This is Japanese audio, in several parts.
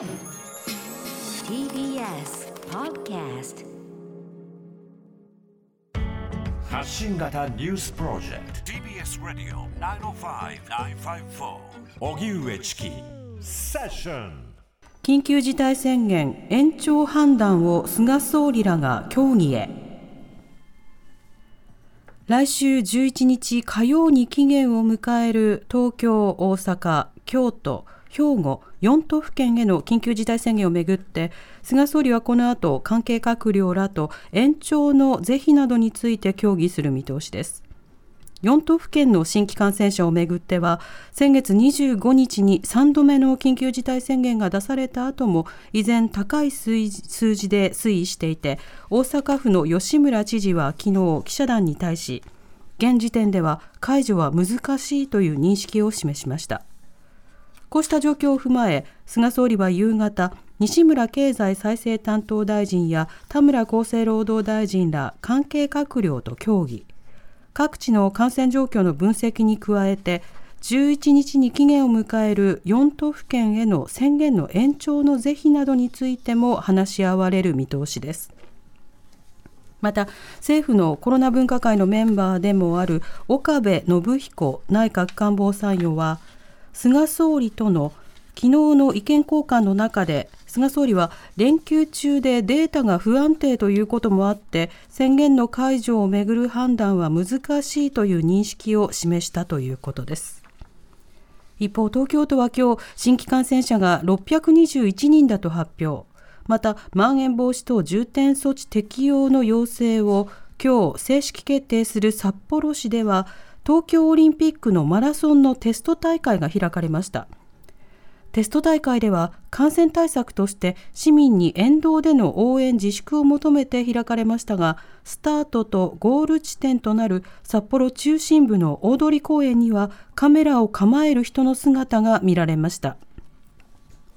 TBS Podcast 発信型ニュースプロジェクト。TBS ラディオ905-954おぎゅうえちきセッション緊急事態宣言延長判断を菅総理らが協議へ。来週11日火曜に期限を迎える東京、大阪、京都、兵庫4都府県への緊急事態宣言をめぐって菅総理はこの後関係閣僚らと延長の是非などについて協議する見通しです。4都府県の新規感染者をめぐっては先月25日に3度目の緊急事態宣言が出された後も依然高い数字で推移していて大阪府の吉村知事は昨日記者団に対し現時点では解除は難しいという認識を示しました。こうした状況を踏まえ菅総理は夕方西村経済再生担当大臣や田村厚生労働大臣ら関係閣僚と協議。各地の感染状況の分析に加えて11日に期限を迎える4都府県への宣言の延長の是非などについても話し合われる見通しです。また政府のコロナ分科会のメンバーでもある岡部信彦内閣官房参与は菅総理との昨日の意見交換の中で菅総理は連休中でデータが不安定ということもあって宣言の解除をめぐる判断は難しいという認識を示したということです。一方東京都は今日新規感染者が621人だと発表。またまん延防止等重点措置適用の要請を今日正式決定する札幌市では東京オリンピックのマラソンのテスト大会が開かれました。テスト大会では感染対策として市民に沿道での応援自粛を求めて開かれましたがスタートとゴール地点となる札幌中心部の大通公園にはカメラを構える人の姿が見られました。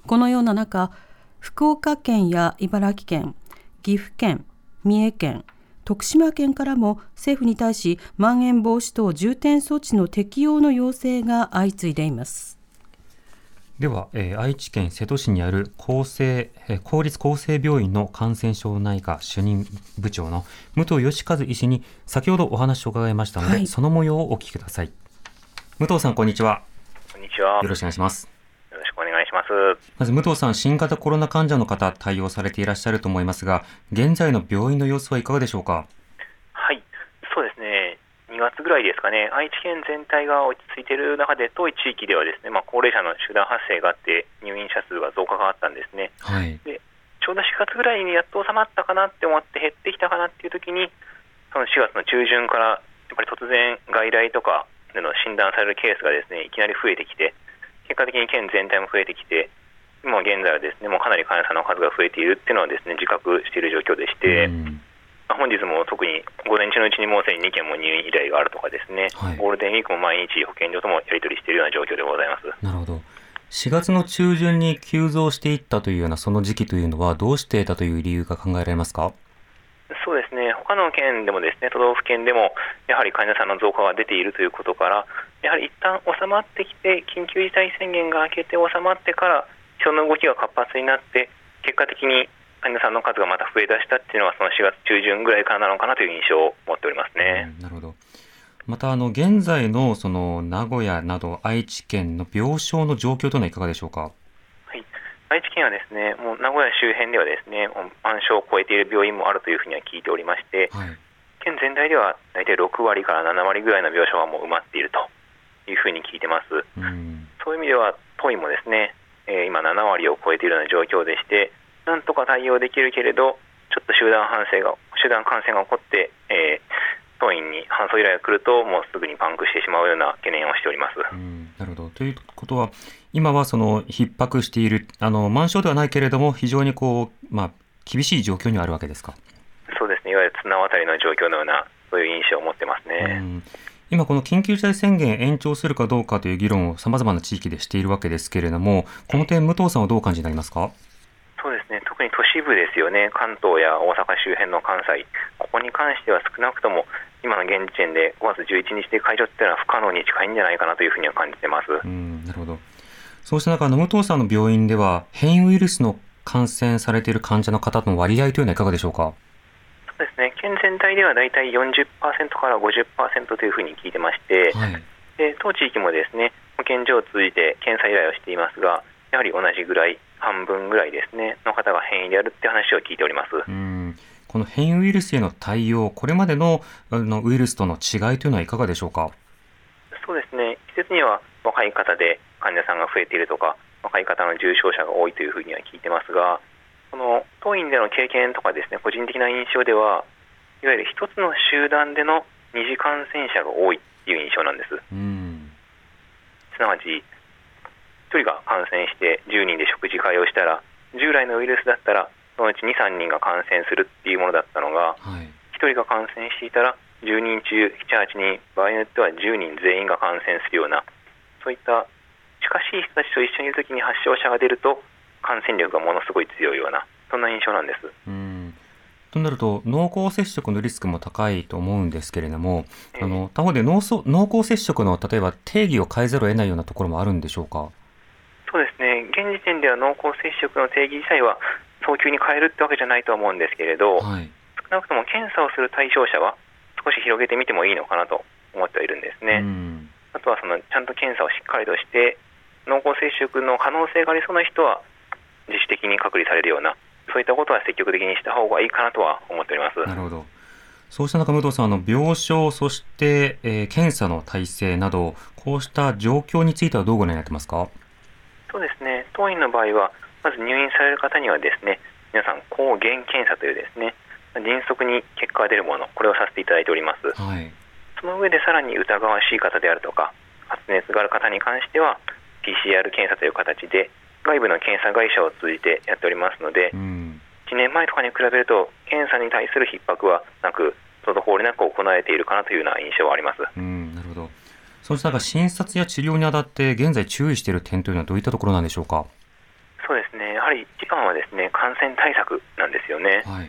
このような中福岡県や茨城県岐阜県三重県徳島県からも政府に対しまん延防止等重点措置の適用の要請が相次いでいます。では、えー、愛知県瀬戸市にある厚生、えー、公立厚生病院の感染症内科主任部長の武藤義和医師に先ほどお話を伺いましたので、はい、その模様をお聞きください。武藤さんこんにちは。こんにちは。よろしくお願いしますます。まず武藤さん新型コロナ患者の方対応されていらっしゃると思いますが現在の病院の様子はいかがでしょうか？はい。そうですね。2月ぐらいですかね、愛知県全体が落ち着いている中で、遠い地域ではですね、まあ、高齢者の集団発生があって、入院者数が増加があったんですね。はい、でちょうど4月ぐらいにやっと収まったかなって思って減ってきたかなっていう時に、その4月の中旬からやっぱり突然、外来とかでの診断されるケースがですねいきなり増えてきて、結果的に県全体も増えてきて、今現在はですねもうかなり患者さんの数が増えているっていうのはですね自覚している状況でして。うん。本日も特に午前中のうちにもうすでに2件も入院依頼があるとかですね、はい、ゴールデンウィークも毎日保健所ともやり取りしているような状況でございます。なるほど。4月の中旬に急増していったというようなその時期というのは、どうしてだという理由が考えられますか？そうですね他の県でもですね都道府県でもやはり患者さんの増加が出ているということから、やはり一旦収まってきて、緊急事態宣言が明けて収まってから、人の動きが活発になって、結果的に患者さんの数がまた増え出したっていうのは、その4月中旬ぐらいからなのかなという印象を持っておりますね。うん、なるほどまたあの現在のその名古屋など愛知県の病床の状況というのはいかがでしょうか？はい、愛知県はですねもう名古屋周辺ではですね満床を超えている病院もあるというふうには聞いておりまして、はい、県全体では大体6割から7割ぐらいの病床はもう埋まっているというふうに聞いてます。うん、そういう意味では都医もですね、えー、今7割を超えているような状況でして。なんとか対応できるけれど、ちょっと集団反省が集団感染が起こって、えー、当院に搬送依頼が来ると、もうすぐにパンクしてしまうような懸念をしております。なるほどということは、今はその逼迫している、あの満床ではないけれども、非常にこう、まあ、厳しい状況にあるわけですか？そうですね、いわゆる綱渡りの状況のような、そういう印象を持ってますね。今、この緊急事態宣言延長するかどうかという議論をさまざまな地域でしているわけですけれども、この点、武藤さんはどう感じになりますか？支部ですよね、関東や大阪周辺の関西、ここに関しては少なくとも今の現時点で5月11日で解除っていうのは不可能に近いんじゃないかなというふうには感じてます。うんなるほどそうした中、の武藤さんの病院では、変異ウイルスの感染されている患者の方の割合というのはいかがでしょうか？そうですね、県全体ではだいたい40%から50%というふうに聞いてまして、はい、で当地域もですね保健所を通じて検査依頼をしていますが、やはり同じぐらい、半分ぐらいですね、の方が変異であるって話を聞いております。うんこの変異ウイルスへの対応、これまでのあのウイルスとの違いというのはいかがでしょうか？そうですね、季節には若い方で患者さんが増えているとか、若い方の重症者が多いというふうには聞いてますが、この当院での経験とかですね、個人的な印象では、いわゆる一つの集団での二次感染者が多いっていう印象なんです。すなわち、1人が感染して10人で食事会をしたら従来のウイルスだったらそのうち23人が感染するっていうものだったのが、はい、1人が感染していたら10人中78人場合によっては10人全員が感染するようなそういった近しい人たちと一緒にいるときに発症者が出ると感染力がものすごい強いようなそんな印象なんです。うんとなると濃厚接触のリスクも高いと思うんですけれども、えー、あの他方で濃濃厚接触の例えば定義を変えざるを得ないようなところもあるんでしょうか？そうですね、現時点では濃厚接触の定義自体は早急に変えるってわけじゃないと思うんですけれど、はい、少なくとも検査をする対象者は少し広げてみてもいいのかなと思ってはいるんですね。あとはそのちゃんと検査をしっかりとして濃厚接触の可能性がありそうな人は自主的に隔離されるようなそういったことは積極的にした方がいいかなとは思っております。なるほどそうした中、武藤さん、あの病床、そして、えー、検査の体制など、こうした状況についてはどうご覧になってますか？そうですね当院の場合はまず入院される方にはですね皆さん抗原検査というですね迅速に結果が出るものこれをさせていただいております、はい、その上でさらに疑わしい方であるとか発熱がある方に関しては PCR 検査という形で外部の検査会社を通じてやっておりますので、うん、1年前とかに比べると検査に対する逼迫はなく滞りなく行われているかなというような印象はあります。うんなるほどそうした診察や治療にあたって現在注意している点というのはどういったところなんでしょうか？そうですね。やはり一番はですね感染対策なんですよね。はい、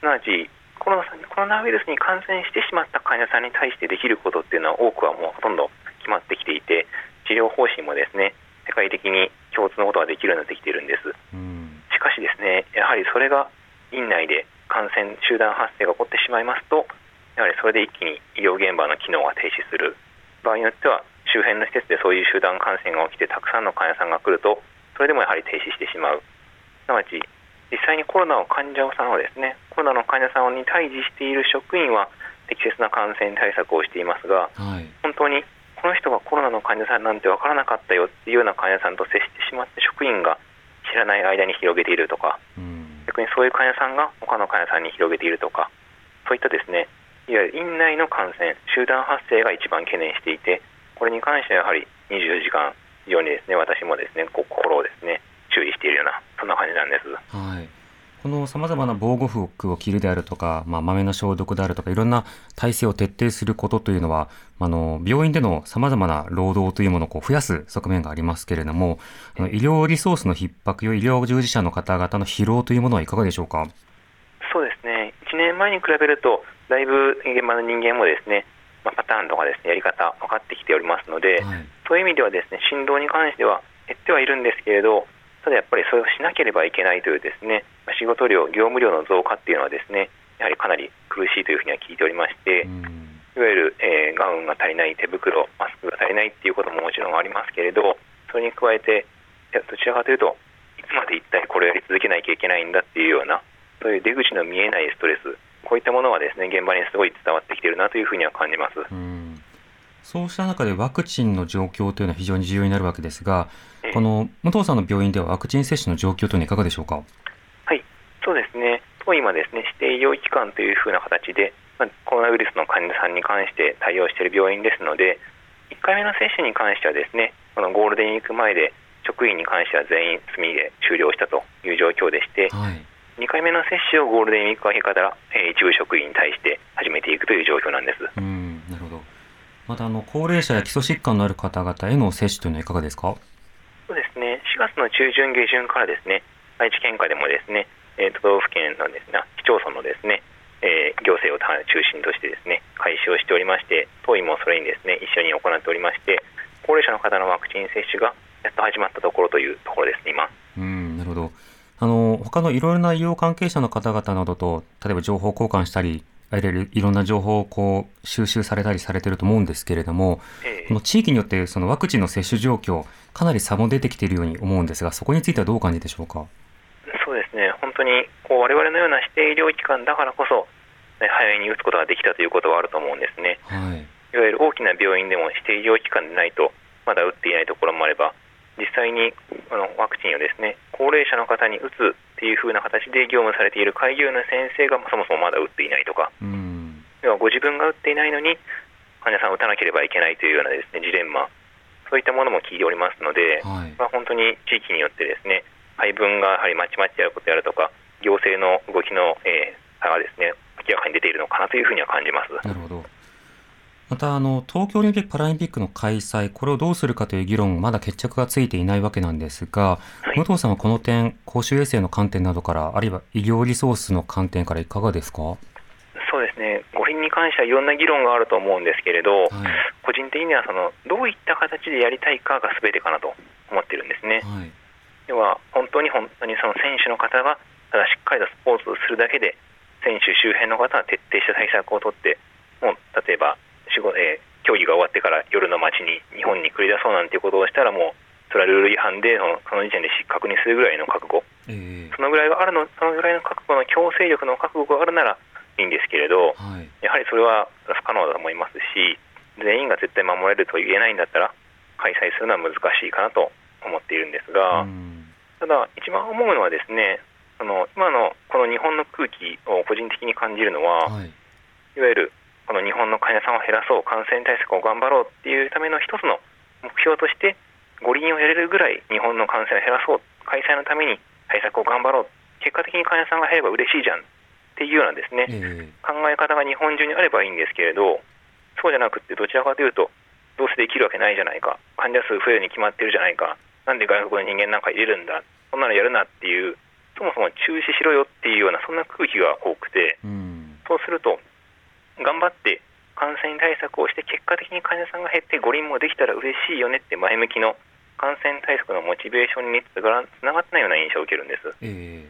すなわちコロナコロナウイルスに感染してしまった患者さんに対してできることっていうのは多くはもうほとんど決まってきていて治療方針もですね世界的に共通のことができるようになってきているんです。しかしですねやはりそれが院内で感染集団発生が起こってしまいますとやはりそれで一気に医療現場の機能が停止する。場合によっては周辺の施設でそういう集団感染が起きてたくさんの患者さんが来るとそれでもやはり停止してしまう。すなわち実際にコロナの患者さんをですねコロナの患者さんに対峙している職員は適切な感染対策をしていますが、はい、本当にロナの患者さんなんて分からなかったよっていうような患者さんと接してしまって職員が知らない間に広げているとか、うん、逆にそういう患者さんが他の患者さんに広げているとかそういったですねいわゆる院内の感染、集団発生が一番懸念していて、これに関してはやはり24時間、非常にですね私もですね心をですね注意しているような、そんな感じなんです。はいこのさまざまな防護服を着るであるとか、まあ、豆の消毒であるとか、いろんな体制を徹底することというのは、あの、病院でのさまざまな労働というものをこう増やす側面がありますけれども、あの医療リソースの逼迫や医療従事者の方々の疲労というものはいかがでしょうか？そうですね。1年前に比べると、だいぶ現場の人間もですね、まあ、パターンとかですねやり方分かってきておりますので、はい、そういう意味ではですね振動に関しては減ってはいるんですけれどただやっぱりそれをしなければいけないというですね仕事量業務量の増加っていうのはですねやはりかなり苦しいというふうには聞いておりまして、いわゆる、えー、ガウンが足りない手袋マスクが足りないっていうことももちろんありますけれどそれに加えてどちらかというといつまで一体これをやり続けなきゃいけないんだっていうようなそういう出口の見えないストレスこういったものはですね現場にすごい伝わってきているなというふうには感じます。そうした中でワクチンの状況というのは非常に重要になるわけですが、この武藤さんの病院ではワクチン接種の状況というのはいかがでしょうか？はい、そうですね。当今ですね指定医療機関というふうな形で、まあ、コロナウイルスの患者さんに関して対応している病院ですので、1回目の接種に関してはですね、このゴールデンウィーク前で職員に関しては全員済みで終了したという状況でして、はい、2回目の接種をゴールデンウィーク明けから、えー、一部職員に対して始めていくという状況なんです。うんなるほどまたあの高齢者や基礎疾患のある方々への接種というのはいかがですか？そうですね。4月の中旬下旬からですね愛知県下でもですね、えー、都道府県のですね市町村のですね、えー、行政を中心としてですね開始をしておりまして当院もそれにですね一緒に行っておりまして高齢者の方のワクチン接種がやっと始まったところというところですね、今。うんなるほど。あの他のいろいろな医療関係者の方々などと例えば情報交換したりいろいろな情報をこう収集されたりされてると思うんですけれども、ええこの地域によってそのワクチンの接種状況かなり差も出てきているように思うんですがそこについてはどうお感じでしょうか？そうですね、本当にこう我々のような指定医療機関だからこそ、ね早めに打つことができたということはあると思うんですね。はいいわゆる大きな病院でも指定医療機関でないと、まだ打っていないところもあれば、実際にあのワクチンをですね高齢者の方に打つっていう風な形で業務されている開業医の先生がそもそもまだ打っていないとか、うん要はご自分が打っていないのに患者さんを打たなければいけないというようなですねジレンマ、そういったものも聞いておりますので、はいまあ、本当に地域によってですね配分がやはりまちまちであることであるとか、行政の動きの、えー差がですね明らかに出ているのかなというふうには感じます。なるほど。またあの東京オリンピック・パラリンピックの開催、これをどうするかという議論、まだ決着がついていないわけなんですが、はい武藤さんはこの点、公衆衛生の観点などから、あるいは医療リソースの観点からいかがですか？はそうですね五輪に関してはいろんな議論があると思うんですけれど、い、個人的にはそのどういった形でやりたいかが全てかなと思ってるんですね。はい、要は本当に本当にその選手の方がただしっかりとスポーツをするだけで選手周辺の方は徹底した対策を取ってもう例えば仕事、えー競技が終わってから夜の街に日本に繰り出そうなんていうことをしたらもうそれはルール違反でそのその時点で失格にするぐらいの覚悟。えそのぐらいがあるのそのぐらいの覚悟の強制力の覚悟があるならいいんですけれどーはい、やはりそれは不可能だと思いますし全員が絶対守れると言えないんだったら開催するのは難しいかなと思っているんですが。うん。ただ、一番思うのはですね、その今のこの日本の空気を個人的に感じるのは、はい、いわゆるこの日本の患者さんを減らそう、感染対策を頑張ろうっていうための一つの目標として、五輪をやれるぐらい日本の感染を減らそう、開催のために対策を頑張ろう、結果的に患者さんが減れば嬉しいじゃんっていうようなですね、え考え方が日本中にあればいいんですけれど、そうじゃなくって、どちらかというと、どうせできるわけないじゃないか、患者数増えるに決まってるじゃないか、なんで外国の人間なんか入れるんだ、そんなのやるなっていう、そもそも中止しろよっていうような、そんな空気が多くて、ーうん。そうすると、頑張って感染対策をして、結果的に患者さんが減って、五輪もできたら嬉しいよねって前向きの感染対策のモチベーションにつながってないような印象を受けるんです。え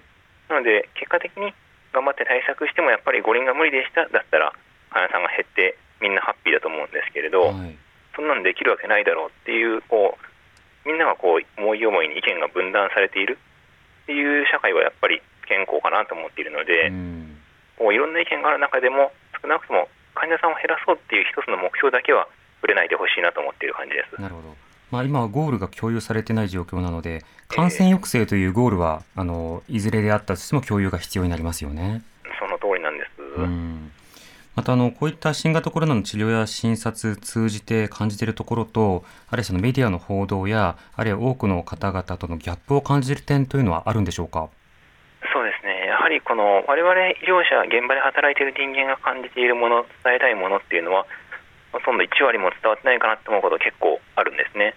なので、結果的に頑張って対策してもやっぱり五輪が無理でしただったら、患者さんが減ってみんなハッピーだと思うんですけれーど、はいそんなのできるわけないだろうっていう、こうみんながこう思い思いに意見が分断されているっていう社会はやっぱり不健康かなと思っているので、うんこういろんな意見がある中でも、少なくとも患者さんを減らそうっていう一つの目標だけはぶれないでほしいなと思っている感じです。なるほど。まあ、今はゴールが共有されてない状況なので、感染抑制というゴールは、あのいずれであったとしても共有が必要になりますよね。その通りなんです。うんまたあのこういった新型コロナの治療や診察通じて感じているところと、あるいはそのメディアの報道や、あるいは多くの方々とのギャップを感じる点というのはあるんでしょうか？りこの我々医療者、現場で働いている人間が感じているもの、伝えたいものっていうのは、ほとんど1割も伝わってないかなと思うこと結構あるんですね。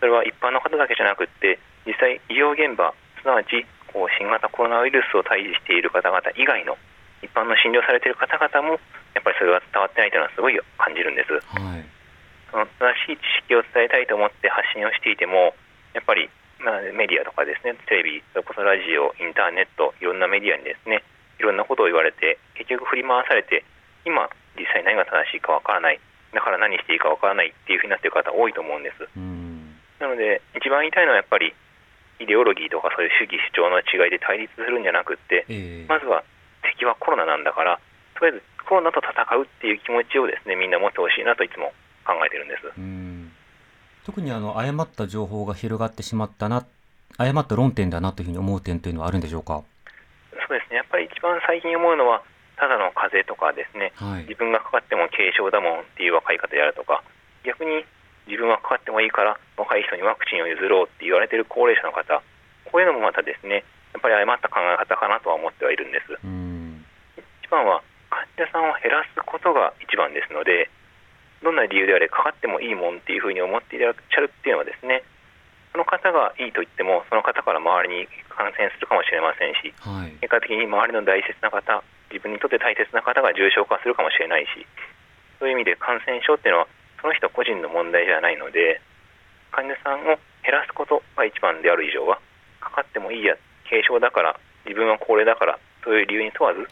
それは一般の方だけじゃなくって、実際、医療現場、すなわちこう新型コロナウイルスを対峙している方々以外の一般の診療されている方々も、やっぱりそれが伝わってないというのはすごい感じるんです。はい。その正しい知識を伝えたいと思って発信をしていても、やっぱり、まあ、メディアとかですね、テレビ、それこそラジオ、インターネット、いろんなメディアにですね、いろんなことを言われて、結局振り回されて、今、実際何が正しいかわからない、だから何していいかわからないっていうふうになっている方多いと思うんです。うん。なので、一番言いたいのはやっぱり、イデオロギーとかそういう主義主張の違いで対立するんじゃなくって、ええまずは敵はコロナなんだから、とりあえずコロナと戦うっていう気持ちをですね、みんな持ってほしいなといつも考えてるんです。うん特にあの誤った情報が広がってしまったな、誤った論点だなというふうに思う点というのはあるんでしょうか？そうですね、やっぱり一番最近思うのは、ただの風邪とかですね、はい自。分がかかっても軽症だもんっていう若い方であるとか、逆に自分はかかってもいいから、若い人にワクチンを譲ろうって言われている高齢者の方、こういうのもまたですね、やっぱり誤った考え方かなとは思ってはいるんです。うん。一番は患者さんを減らすことが一番ですので、どんな理由であれかかってもいいもんっていうふうに思っていらっしゃるっていうのはですね、その方がいいと言っても、その方から周りに感染するかもしれませんし、はい。結果的に周りの大切な方、自分にとって大切な方が重症化するかもしれないし、そういう意味で感染症っていうのは、その人個人の問題じゃないので、患者さんを減らすことが一番である以上はかかってもいいや軽症だから自分は高齢だからそういう理由に問わず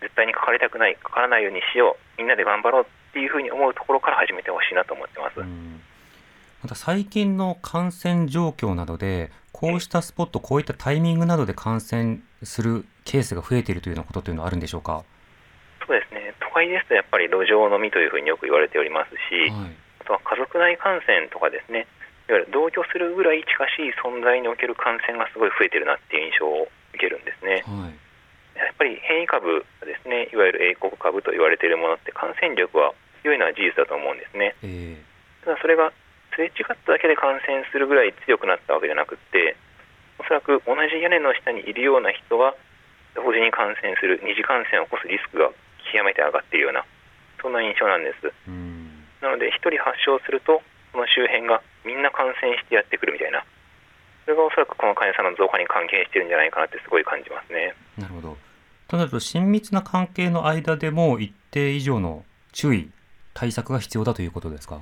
絶対にかかりたくないかからないようにしようみんなで頑張ろうっていうふうに思うところから始めてほしいなと思ってます。また最近の感染状況などでこうしたスポットこういったタイミングなどで感染するケースが増えているというようなことというのはあるんでしょうか？そうですね。都会ですとやっぱり路上飲みというふうによく言われておりますし、はい、あとは家族内感染とかですね。いわゆる同居するぐらい近しい存在における感染がすごい増えてるなっていう印象を受けるんですね。はいやっぱり変異株ですね、いわゆる英国株と言われているものって感染力は強いのは事実だと思うんですね。えー、ただそれがすれ違っただけで感染するぐらい強くなったわけじゃなくて、おそらく同じ屋根の下にいるような人は同時に感染する二次感染を起こすリスクが極めて上がっているようなそんな印象なんです。なので1人発症するとその周辺がみんな感染してやってくるみたいなそれがおそらくこの患者さんの増加に関係してるんじゃないかなってすごい感じますね。なるほどとなると親密な関係の間でも一定以上の注意対策が必要だということですか？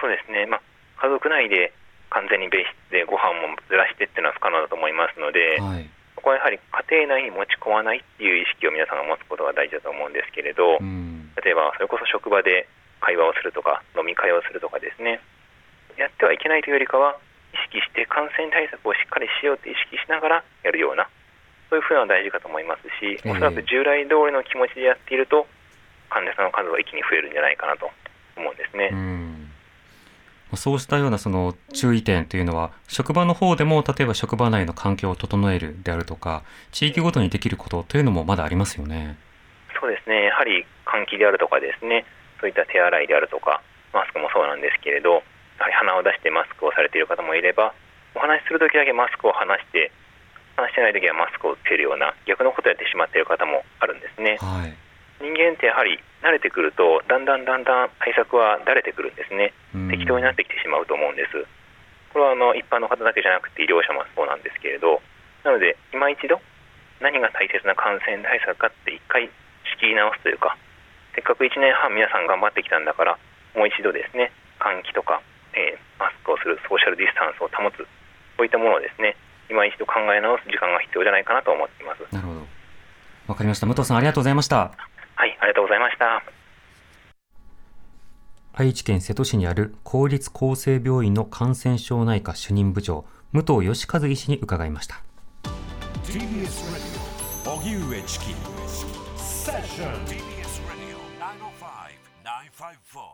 そうですね、まあ、家族内で完全に別室でご飯もずらしてっていうのは不可能だと思いますので、はい、ここはやはり家庭内に持ち込まないっていう意識を皆さんが持つことが大事だと思うんですけれど、うん、例えばそれこそ職場で会話をするとか飲み会をするとかですね。やってはいけないというよりかは意識して感染対策をしっかりしようと意識しながらやるようなそういうふうな大事かと思いますし、おそらく従来通りの気持ちでやっていると患者さんの数は一気に増えるんじゃないかなと思うんですね。そうしたようなその注意点というのは、職場の方でも例えば職場内の環境を整えるであるとか、地域ごとにできることというのもまだありますよね。そうですね、やはり換気であるとかですね、そういった手洗いであるとか、マスクもそうなんですけれど、やはり鼻を出してマスクをされている方もいれば、お話しするときだけマスクを離して、話してないときはマスクをつけるような逆のことをやってしまっている方もあるんですね。はい人間ってやはり慣れてくるとだんだんだんだん対策はだれてくるんですね、適当になってきてしまうと思うんです。これはあの一般の方だけじゃなくて医療者もそうなんですけれど、なので今一度何が大切な感染対策かって一回仕切り直すというか、せっかく1年半皆さん頑張ってきたんだから、もう一度ですね、換気とか、えー、マスクをする、ソーシャルディスタンスを保つ、そういったものをですね、今一度考え直す時間が必要じゃないかなと思っています。なるほど。わかりました。武藤さんありがとうございました。はい、ありがとうございました。愛知県瀬戸市にある公立厚生病院の感染症内科主任部長、武藤義和医師に伺いました。TBS ラディオ荻上チキセッション TBS ラディオ905-954